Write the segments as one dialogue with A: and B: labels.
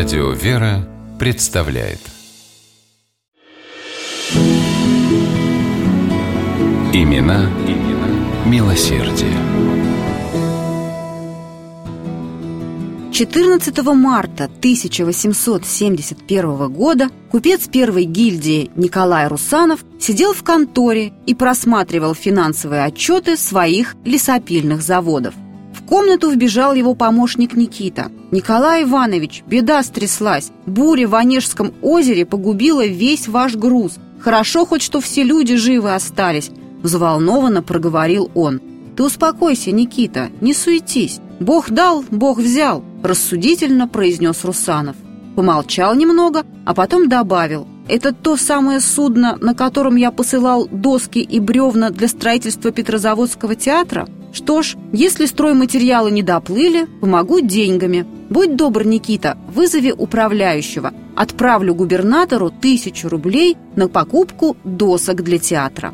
A: Радио «Вера» представляет Имена, имена милосердие.
B: 14 марта 1871 года купец первой гильдии Николай Русанов сидел в конторе и просматривал финансовые отчеты своих лесопильных заводов. Комнату вбежал его помощник Никита. «Николай Иванович, беда стряслась. Буря в Онежском озере погубила весь ваш груз. Хорошо хоть, что все люди живы остались», – взволнованно проговорил он. «Ты успокойся, Никита, не суетись. Бог дал, Бог взял», – рассудительно произнес Русанов. Помолчал немного, а потом добавил. «Это то самое судно, на котором я посылал доски и бревна для строительства Петрозаводского театра?» Что ж, если стройматериалы не доплыли, помогу деньгами. Будь добр, Никита, вызови управляющего. Отправлю губернатору тысячу рублей на покупку досок для театра.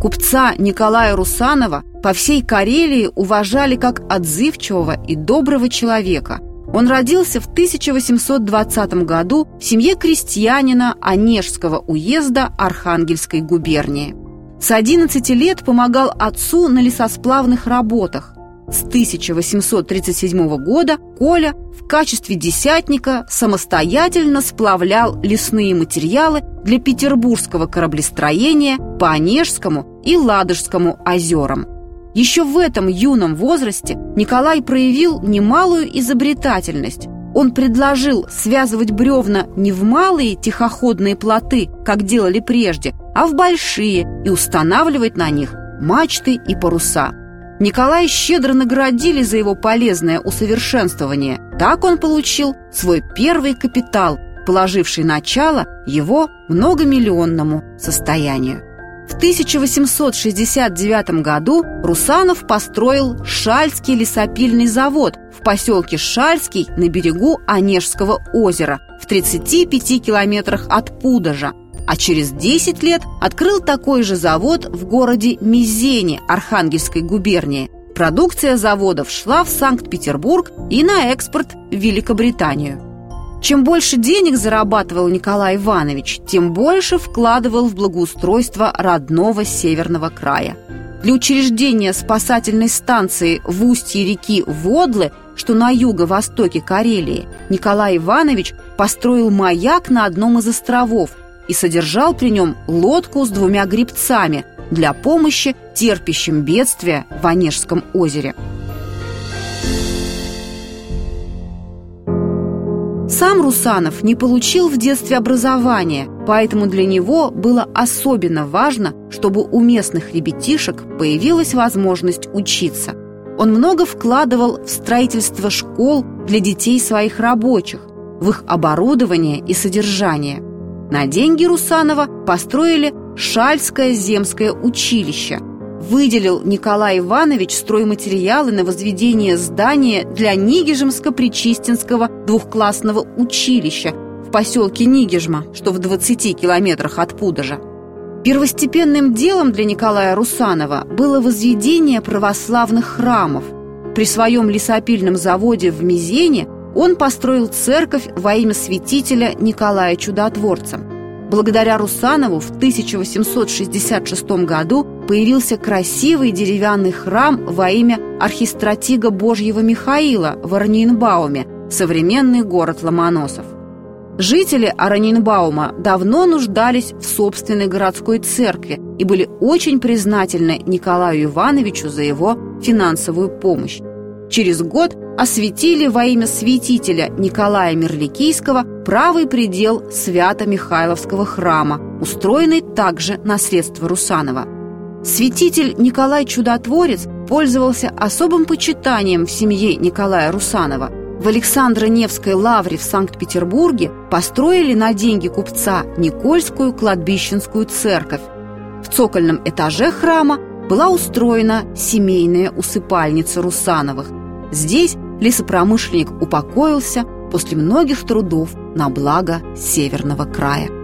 B: Купца Николая Русанова по всей Карелии уважали как отзывчивого и доброго человека. Он родился в 1820 году в семье крестьянина Онежского уезда Архангельской губернии. С 11 лет помогал отцу на лесосплавных работах. С 1837 года Коля в качестве десятника самостоятельно сплавлял лесные материалы для петербургского кораблестроения по Онежскому и Ладожскому озерам. Еще в этом юном возрасте Николай проявил немалую изобретательность. Он предложил связывать бревна не в малые тихоходные плоты, как делали прежде, а в большие и устанавливать на них мачты и паруса. Николая щедро наградили за его полезное усовершенствование. Так он получил свой первый капитал, положивший начало его многомиллионному состоянию. В 1869 году Русанов построил Шальский лесопильный завод в поселке Шальский на берегу Онежского озера в 35 километрах от Пудожа – а через 10 лет открыл такой же завод в городе Мизене Архангельской губернии. Продукция заводов шла в Санкт-Петербург и на экспорт в Великобританию. Чем больше денег зарабатывал Николай Иванович, тем больше вкладывал в благоустройство родного северного края. Для учреждения спасательной станции в устье реки Водлы, что на юго-востоке Карелии, Николай Иванович построил маяк на одном из островов – и содержал при нем лодку с двумя грибцами для помощи терпящим бедствия в Онежском озере. Сам Русанов не получил в детстве образования, поэтому для него было особенно важно, чтобы у местных ребятишек появилась возможность учиться. Он много вкладывал в строительство школ для детей своих рабочих, в их оборудование и содержание – на деньги Русанова построили Шальское земское училище. Выделил Николай Иванович стройматериалы на возведение здания для Нигижемско-Причистинского двухклассного училища в поселке Нигижма, что в 20 километрах от Пудожа. Первостепенным делом для Николая Русанова было возведение православных храмов. При своем лесопильном заводе в Мизене он построил церковь во имя святителя Николая Чудотворца. Благодаря Русанову в 1866 году появился красивый деревянный храм во имя архистратига Божьего Михаила в Орнинбауме, современный город Ломоносов. Жители Аранинбаума давно нуждались в собственной городской церкви и были очень признательны Николаю Ивановичу за его финансовую помощь. Через год осветили во имя святителя Николая Мерликийского правый предел Свято-Михайловского храма, устроенный также на средства Русанова. Святитель Николай Чудотворец пользовался особым почитанием в семье Николая Русанова. В Александро-Невской лавре в Санкт-Петербурге построили на деньги купца Никольскую кладбищенскую церковь. В цокольном этаже храма была устроена семейная усыпальница Русановых. Здесь лесопромышленник упокоился после многих трудов на благо северного края.